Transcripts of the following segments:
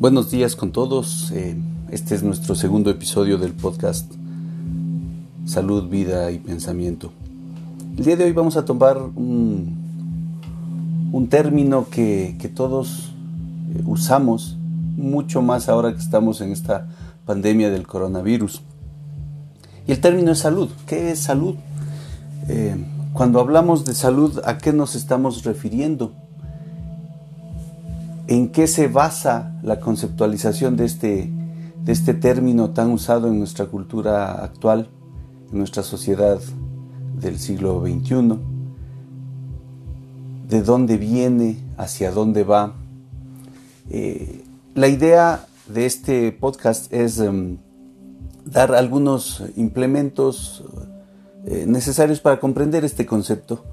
Buenos días con todos. Eh, este es nuestro segundo episodio del podcast Salud, Vida y Pensamiento. El día de hoy vamos a tomar un, un término que, que todos eh, usamos mucho más ahora que estamos en esta pandemia del coronavirus. Y el término es salud. ¿Qué es salud? Eh, cuando hablamos de salud, ¿a qué nos estamos refiriendo? En qué se basa la conceptualización de este, de este término tan usado en nuestra cultura actual, en nuestra sociedad del siglo XXI, de dónde viene, hacia dónde va. Eh, la idea de este podcast es em, dar algunos implementos eh, necesarios para comprender este concepto.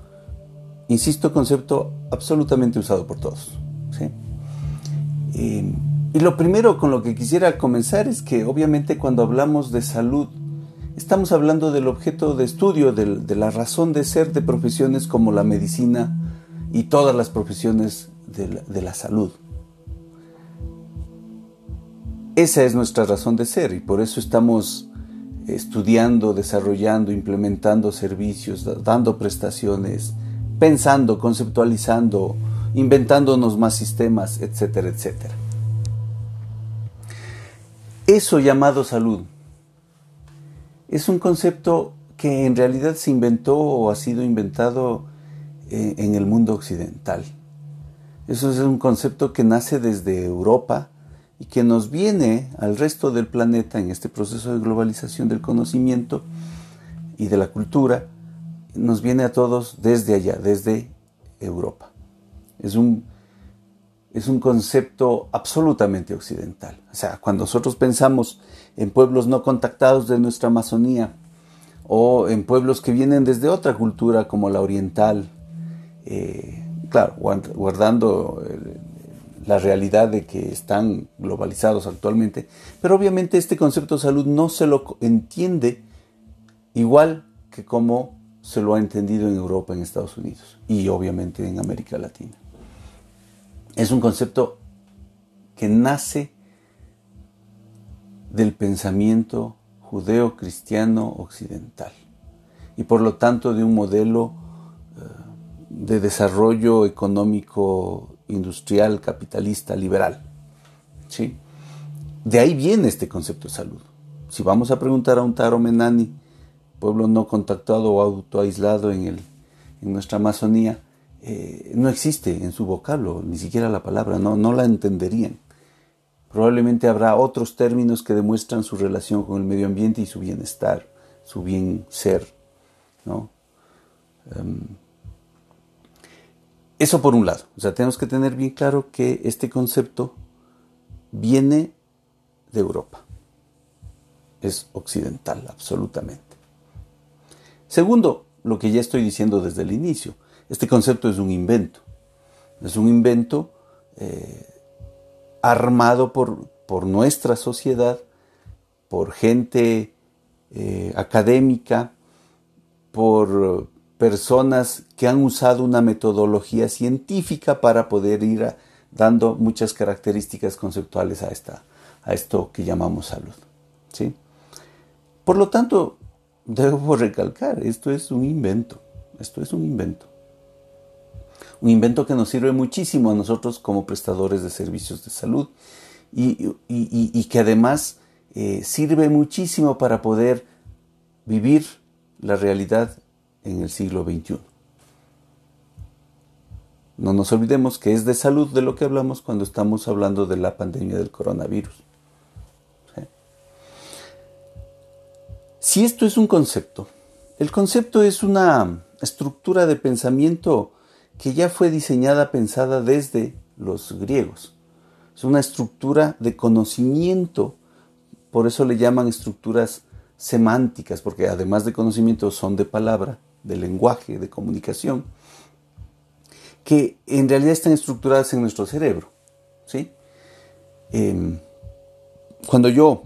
Insisto, concepto absolutamente usado por todos. ¿sí? Y lo primero con lo que quisiera comenzar es que obviamente cuando hablamos de salud, estamos hablando del objeto de estudio, de, la razón de ser de profesiones como la medicina y todas las profesiones de la salud. Esa es nuestra razón de ser y por eso estamos estudiando, desarrollando, implementando servicios, dando prestaciones, pensando, conceptualizando, inventándonos más sistemas, etcétera, etcétera. Eso llamado salud es un concepto que en realidad se inventó o ha sido inventado eh, en el mundo occidental. Eso es un concepto que nace desde Europa y que nos viene al resto del planeta en este proceso de globalización del conocimiento y de la cultura, nos viene a todos desde allá, desde Europa. Es un, es un concepto absolutamente occidental. O sea, cuando nosotros pensamos en pueblos no contactados de nuestra Amazonía o en pueblos que vienen desde otra cultura como la oriental, eh, claro, guardando eh, la realidad de que están globalizados actualmente, pero obviamente este concepto de salud no se lo entiende igual que como se lo ha entendido en Europa, en Estados Unidos y obviamente en América Latina es un concepto que nace del pensamiento judeo-cristiano occidental y por lo tanto de un modelo eh, de desarrollo económico industrial, capitalista, liberal. ¿sí? De ahí viene este concepto de salud. Si vamos a preguntar a un Taro Menani, pueblo no contactado o autoaislado en, el, en nuestra Amazonía, eh, no existe en su vocablo, ni siquiera la palabra, no, no la entenderían. Probablemente habrá otros términos que demuestran su relación con el medio ambiente y su bienestar, su bien ser. ¿no? Em, eso por un lado. O sea, tenemos que tener bien claro que este concepto viene de Europa. Es occidental, absolutamente. Segundo, lo que ya estoy diciendo desde el inicio, este concepto es un invento. Es un invento eh, armado por, por, nuestra sociedad, por gente eh, académica, por personas que han usado una metodología científica para poder ir dando muchas características conceptuales a, esta, a esto que llamamos salud. ¿sí? Por lo tanto, debo recalcar, esto es un invento, esto es un invento un invento que nos sirve muchísimo a nosotros como prestadores de servicios de salud y, que además eh, sirve muchísimo para poder vivir la realidad en el siglo XXI. No nos olvidemos que es de salud de lo que hablamos cuando estamos hablando de la pandemia del coronavirus. Si esto es un concepto, el concepto es una estructura de pensamiento que ya fue diseñada, pensada desde los griegos. Es una estructura de conocimiento, por eso le llaman estructuras semánticas, porque además de conocimiento son de palabra, de lenguaje, de comunicación, que en realidad están estructuradas en nuestro cerebro. ¿sí? Em, cuando yo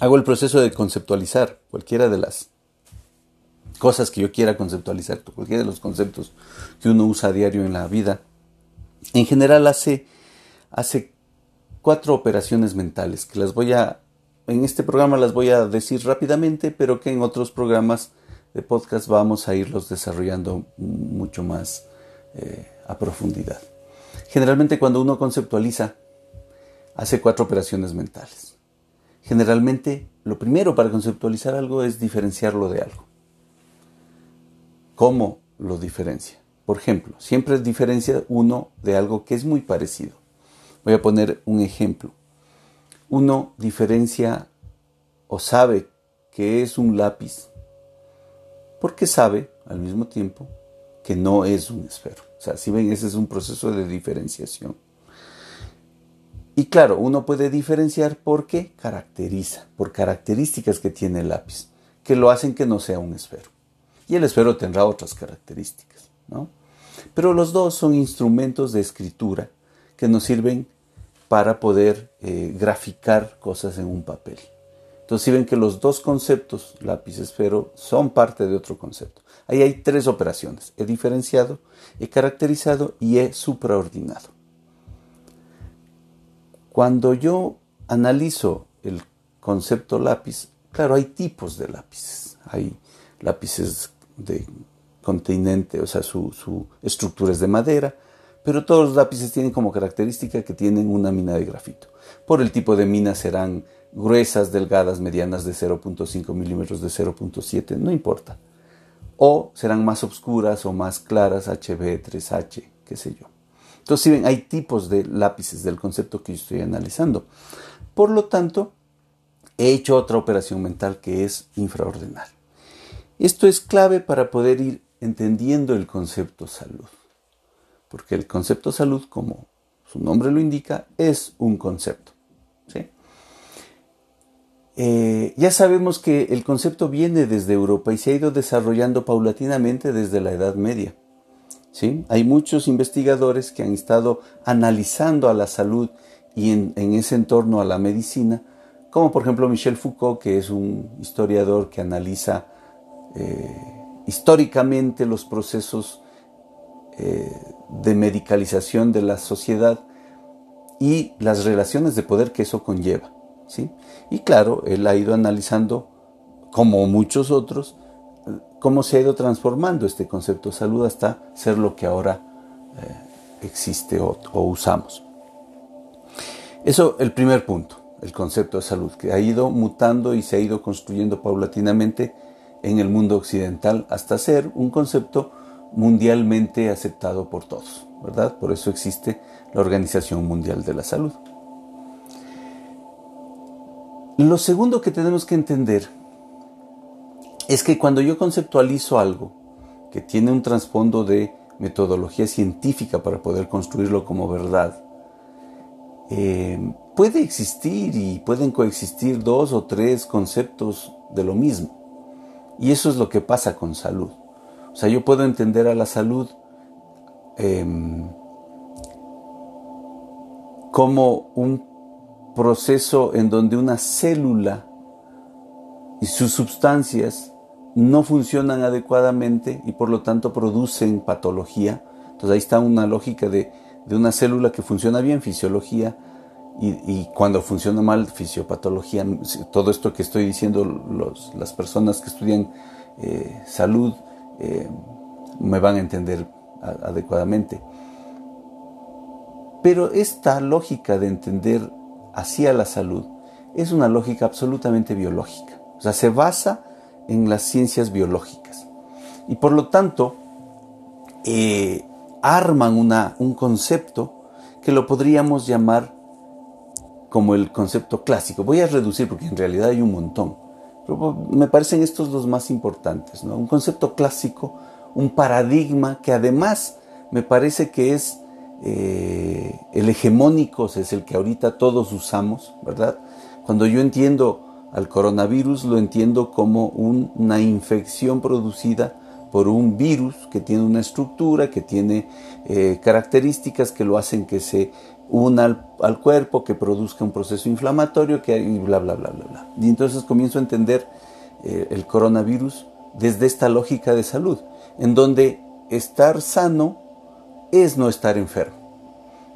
hago el proceso de conceptualizar cualquiera de las cosas que yo quiera conceptualizar, cualquiera de los conceptos que uno usa a diario en la vida, en general hace, hace cuatro operaciones mentales que las voy a, en este programa las voy a decir rápidamente, pero que en otros programas de podcast vamos a irlos desarrollando mucho más eh, a profundidad. Generalmente cuando uno conceptualiza, hace cuatro operaciones mentales. Generalmente lo primero para conceptualizar algo es diferenciarlo de algo. ¿Cómo lo diferencia? Por ejemplo, siempre diferencia uno de algo que es muy parecido. Voy a poner un ejemplo. Uno diferencia o sabe que es un lápiz porque sabe al mismo tiempo que no es un esfero. O sea, si ven, ese es un proceso de diferenciación. Y claro, uno puede diferenciar porque caracteriza, por características que tiene el lápiz, que lo hacen que no sea un esfero. Y el esfero tendrá otras características, ¿no? Pero los dos son instrumentos de escritura que nos sirven para poder eh, graficar cosas en un papel. Entonces, si ven que los dos conceptos, lápiz esfero, son parte de otro concepto. Ahí hay tres operaciones. He diferenciado, he caracterizado y he supraordinado. Cuando yo analizo el concepto lápiz, claro, hay tipos de lápices. Hay lápices de continente, o sea, su, su estructura es de madera, pero todos los lápices tienen como característica que tienen una mina de grafito. Por el tipo de mina serán gruesas, delgadas, medianas de 0.5 milímetros, de 0.7, no importa. O serán más oscuras o más claras, HB, 3H, qué sé yo. Entonces, si ven, hay tipos de lápices del concepto que yo estoy analizando. Por lo tanto, he hecho otra operación mental que es infraordenar. Esto es clave para poder ir entendiendo el concepto salud. Porque el concepto salud, como su nombre lo indica, es un concepto. Eh, ya sabemos que el concepto viene desde Europa y se ha ido desarrollando paulatinamente desde la Edad Media. ¿sí? Hay muchos investigadores que han estado analizando a la salud y en, ese entorno a la medicina, como por ejemplo Michel Foucault, que es un historiador que analiza eh, históricamente los procesos eh, de medicalización de la sociedad y las relaciones de poder que eso conlleva. ¿sí? Y claro, él ha ido analizando, como muchos otros, cómo se ha ido transformando este concepto de salud hasta ser lo que ahora eh, existe o, o usamos. Eso, el primer punto, el concepto de salud, que ha ido mutando y se ha ido construyendo paulatinamente en el mundo occidental hasta ser un concepto mundialmente aceptado por todos, ¿verdad? Por eso existe la Organización Mundial de la Salud. Lo segundo que tenemos que entender es que cuando yo conceptualizo algo que tiene un trasfondo de metodología científica para poder construirlo como verdad, eh, puede existir y pueden coexistir dos o tres conceptos de lo mismo. Y eso es lo que pasa con salud. O sea, yo puedo entender a la salud em, como un proceso en donde una célula y sus sustancias no funcionan adecuadamente y por lo tanto producen patología. Entonces ahí está una lógica de, una célula que funciona bien, fisiología, y, cuando funciona mal, fisiopatología. Todo esto que estoy diciendo, las personas que estudian eh, salud eh, me van a entender adecuadamente. Pero esta lógica de entender hacia la salud es una lógica absolutamente biológica. O sea, se basa en las ciencias biológicas. Y por lo tanto, eh, arman una, un concepto que lo podríamos llamar como el concepto clásico. Voy a reducir porque en realidad hay un montón. Pero me parecen estos los más importantes. Un concepto clásico, un paradigma que además me parece que es eh, el hegemónico, es el que ahorita todos usamos, ¿verdad? Cuando yo entiendo al coronavirus, lo entiendo como una infección producida por un virus que tiene una estructura, que tiene eh, características que lo hacen que se una al, cuerpo, que produzca un proceso inflamatorio, que y bla, bla, bla, bla, bla. Y entonces comienzo a entender eh, el coronavirus desde esta lógica de salud, en donde estar sano es no estar enfermo.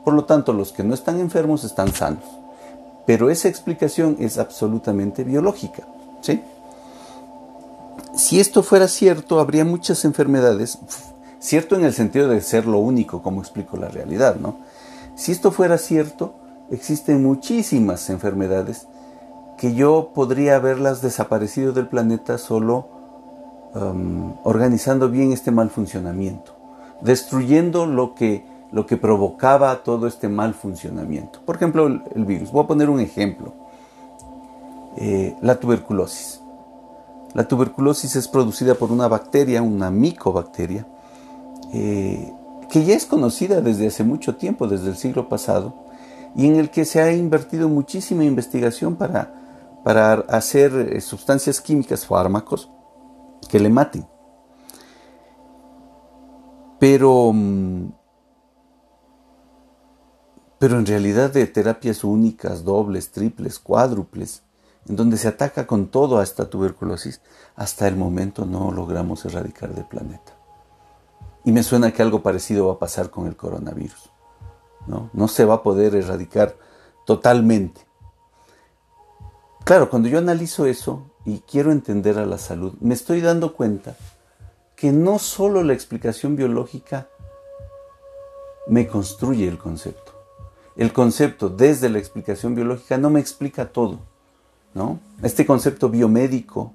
Por lo tanto, los que no están enfermos están sanos. Pero esa explicación es absolutamente biológica. ¿sí? Si esto fuera cierto, habría muchas enfermedades, cierto en el sentido de ser lo único, como explico la realidad, ¿no? Si esto fuera cierto, existen muchísimas enfermedades que yo podría haberlas desaparecido del planeta solo um, organizando bien este mal funcionamiento, destruyendo lo que, lo que provocaba todo este mal funcionamiento. Por ejemplo, el, virus. Voy a poner un ejemplo. Eh, la tuberculosis. La tuberculosis es producida por una bacteria, una micobacteria, eh, que ya es conocida desde hace mucho tiempo, desde el siglo pasado, y en el que se ha invertido muchísima investigación para, para hacer eh, sustancias químicas, fármacos, que le maten. Pero, mm, pero en realidad de terapias únicas, dobles, triples, cuádruples, en donde se ataca con todo a esta tuberculosis, hasta el momento no logramos erradicar del planeta. Y me suena que algo parecido va a pasar con el coronavirus. No, no se va a poder erradicar totalmente. Claro, cuando yo analizo eso y quiero entender a la salud, me estoy dando cuenta que no solo la explicación biológica me construye el concepto. El concepto desde la explicación biológica no me explica todo. ¿no? Este concepto biomédico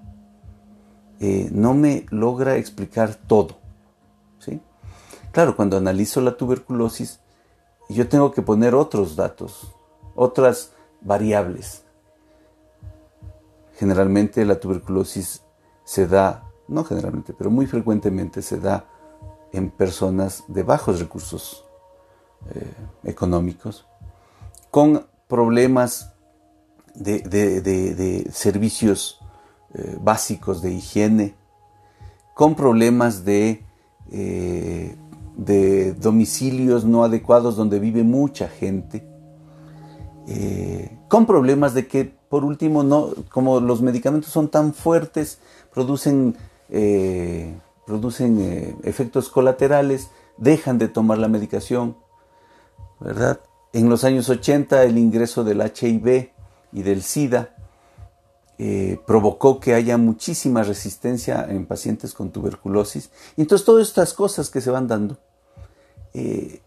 eh, no me logra explicar todo. Claro, cuando analizo la tuberculosis, yo tengo que poner otros datos, otras variables. Generalmente la tuberculosis se da, no generalmente, pero muy frecuentemente se da en personas de bajos recursos eh, económicos, con problemas de, servicios eh, básicos de higiene, con problemas de, eh, de domicilios no adecuados donde vive mucha gente, eh, con problemas de que, por último, no, como los medicamentos son tan fuertes, producen, producen efectos colaterales, dejan de tomar la medicación, ¿verdad? En los años 80 el ingreso del HIV y del SIDA eh, provocó que haya muchísima resistencia en pacientes con tuberculosis. Y entonces todas estas cosas que se van dando eh,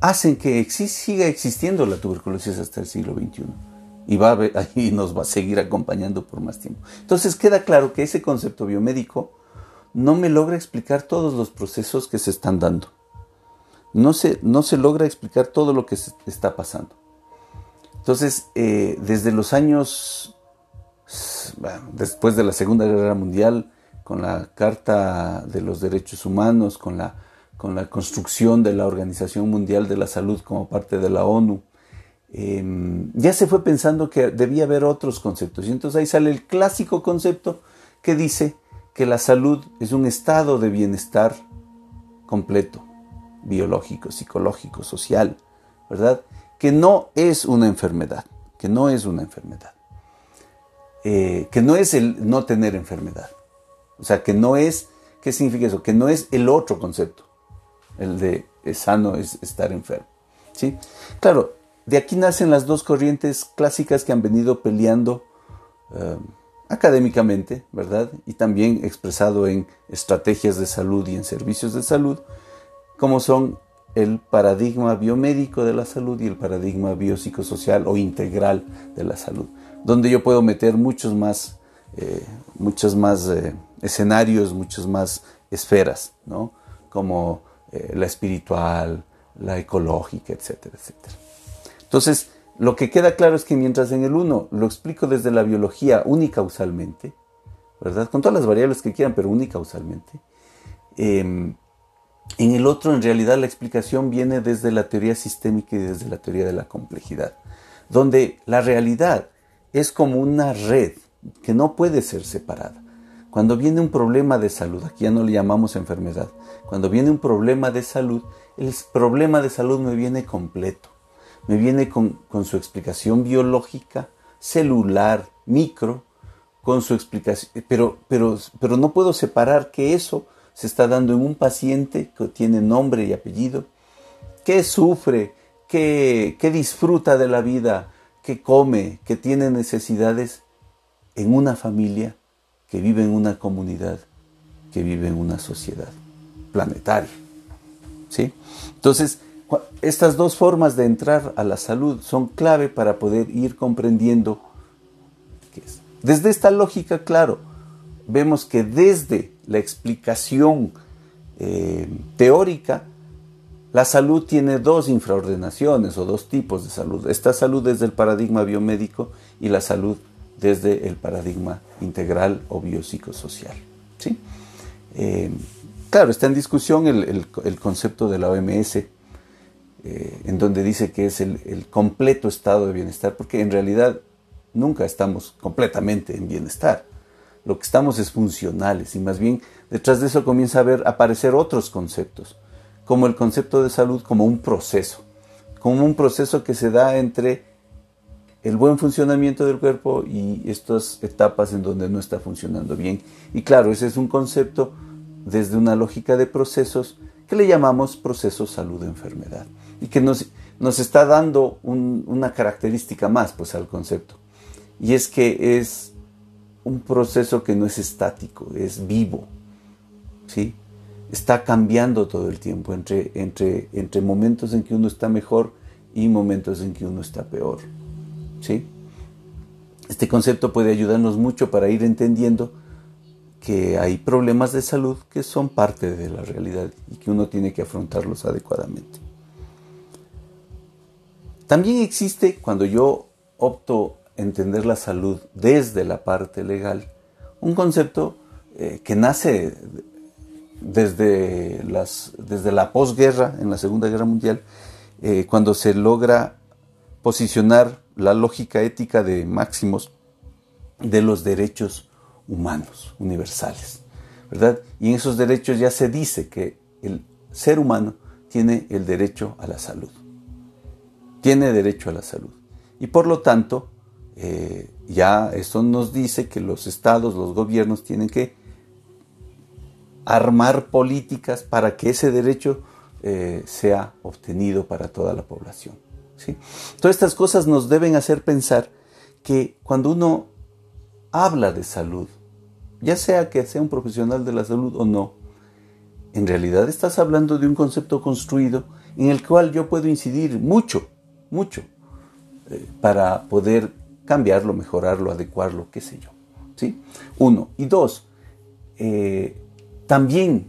hacen que siga existiendo la tuberculosis hasta el siglo XXI. Y, va nos va a seguir acompañando por más tiempo. Entonces queda claro que ese concepto biomédico no me logra explicar todos los procesos que se están dando. No se, no se logra explicar todo lo que se está pasando. Entonces, eh, desde los años, después de la Segunda Guerra Mundial, con la Carta de los Derechos Humanos, con la, con la construcción de la Organización Mundial de la Salud como parte de la ONU, em, ya se fue pensando que debía haber otros conceptos. Y entonces ahí sale el clásico concepto que dice que la salud es un estado de bienestar completo, biológico, psicológico, social, ¿verdad? que no es una enfermedad, que no es una enfermedad, eh, que no es el no tener enfermedad. O sea, que no es, ¿qué significa eso? Que no es el otro concepto, el de sano es estar enfermo. ¿sí? Claro, de aquí nacen las dos corrientes clásicas que han venido peleando eh, académicamente, ¿verdad? Y también expresado en estrategias de salud y en servicios de salud, como son el paradigma biomédico de la salud y el paradigma biopsicosocial o integral de la salud, donde yo puedo meter muchos más, eh, muchos más eh, escenarios, muchas más esferas, ¿no? como eh, la espiritual, la ecológica, etcétera, etcétera. Entonces, lo que queda claro es que mientras en el uno lo explico desde la biología unicausalmente, ¿verdad? Con todas las variables que quieran, pero unicausalmente, eh, en el otro, en realidad, la explicación viene desde la teoría sistémica y desde la teoría de la complejidad, donde la realidad es como una red que no puede ser separada. Cuando viene un problema de salud, aquí ya no le llamamos enfermedad, cuando viene un problema de salud, el problema de salud me viene completo, me viene con, su explicación biológica, celular, micro, con su explicación, pero, pero, pero no puedo separar que eso se está dando en un paciente que tiene nombre y apellido, que sufre, que, que disfruta de la vida, que come, que tiene necesidades en una familia que vive en una comunidad, que vive en una sociedad planetaria. ¿Sí? Entonces, estas dos formas de entrar a la salud son clave para poder ir comprendiendo qué es. Desde esta lógica, claro, vemos que desde la explicación eh, teórica, la salud tiene dos infraordenaciones o dos tipos de salud. Esta salud desde el paradigma biomédico y la salud desde el paradigma integral o biopsicosocial. ¿sí? Eh, claro, está en discusión el, concepto de la OMS, eh, en donde dice que es el, completo estado de bienestar, porque en realidad nunca estamos completamente en bienestar. Lo que estamos es funcionales y más bien detrás de eso comienza a ver aparecer otros conceptos como el concepto de salud como un proceso, como un proceso que se da entre el buen funcionamiento del cuerpo y estas etapas en donde no está funcionando bien. Y claro, ese es un concepto desde una lógica de procesos que le llamamos proceso salud-enfermedad y que nos, nos está dando una característica más pues al concepto. Y es que es un proceso que no es estático, es vivo. ¿sí? Está cambiando todo el tiempo entre, entre, entre momentos en que uno está mejor y momentos en que uno está peor. ¿sí? Este concepto puede ayudarnos mucho para ir entendiendo que hay problemas de salud que son parte de la realidad y que uno tiene que afrontarlos adecuadamente. También existe, cuando yo opto entender la salud desde la parte legal, un concepto eh, que nace desde, las, desde la posguerra, en la Segunda Guerra Mundial, eh, cuando se logra posicionar la lógica ética de máximos de los derechos humanos universales, ¿verdad? Y en esos derechos ya se dice que el ser humano tiene el derecho a la salud, tiene derecho a la salud. Y por lo tanto, eh, ya eso nos dice que los estados, los gobiernos tienen que armar políticas para que ese derecho eh, sea obtenido para toda la población. ¿sí? Todas estas cosas nos deben hacer pensar que cuando uno habla de salud, ya sea que sea un profesional de la salud o no, en realidad estás hablando de un concepto construido en el cual yo puedo incidir mucho, mucho, eh, para poder cambiarlo, mejorarlo, adecuarlo, qué sé yo. ¿sí? Uno. Y dos, eh, también,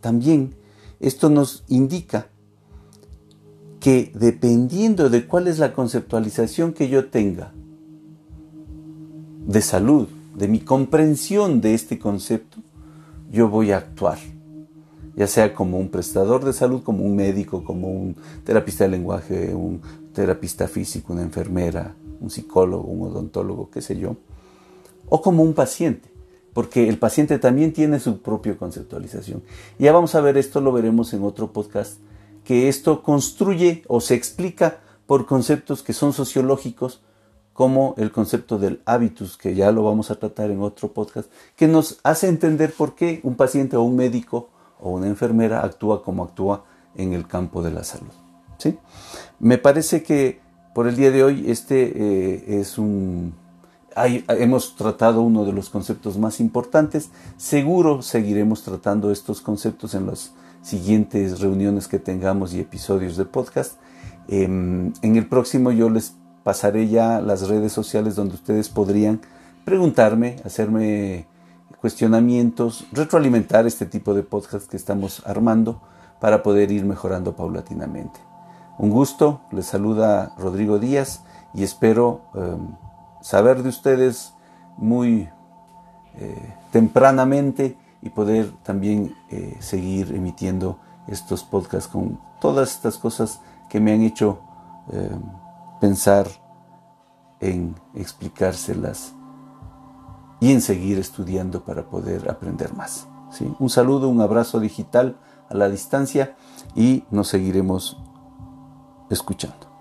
también esto nos indica que dependiendo de cuál es la conceptualización que yo tenga de salud, de mi comprensión de este concepto, yo voy a actuar, ya sea como un prestador de salud, como un médico, como un terapista de lenguaje, un terapista físico, una enfermera, un psicólogo, un odontólogo, qué sé yo, o como un paciente porque el paciente también tiene su propia conceptualización. Ya vamos a ver esto, lo veremos en otro podcast, que esto construye o se explica por conceptos que son sociológicos, como el concepto del hábitus, que ya lo vamos a tratar en otro podcast, que nos hace entender por qué un paciente o un médico o una enfermera actúa como actúa en el campo de la salud. ¿sí? Me parece que por el día de hoy este eh, es un hemos tratado uno de los conceptos más importantes. Seguro seguiremos tratando estos conceptos en las siguientes reuniones que tengamos y episodios de podcast. Em, en el próximo yo les pasaré ya las redes sociales donde ustedes podrían preguntarme, hacerme cuestionamientos, retroalimentar este tipo de podcast que estamos armando para poder ir mejorando paulatinamente. Un gusto, les saluda Rodrigo Díaz y espero em, saber de ustedes muy eh, tempranamente y poder también eh, seguir emitiendo estos podcasts con todas estas cosas que me han hecho eh, pensar en explicárselas y en seguir estudiando para poder aprender más. Un saludo, un abrazo digital a la distancia y nos seguiremos escuchando.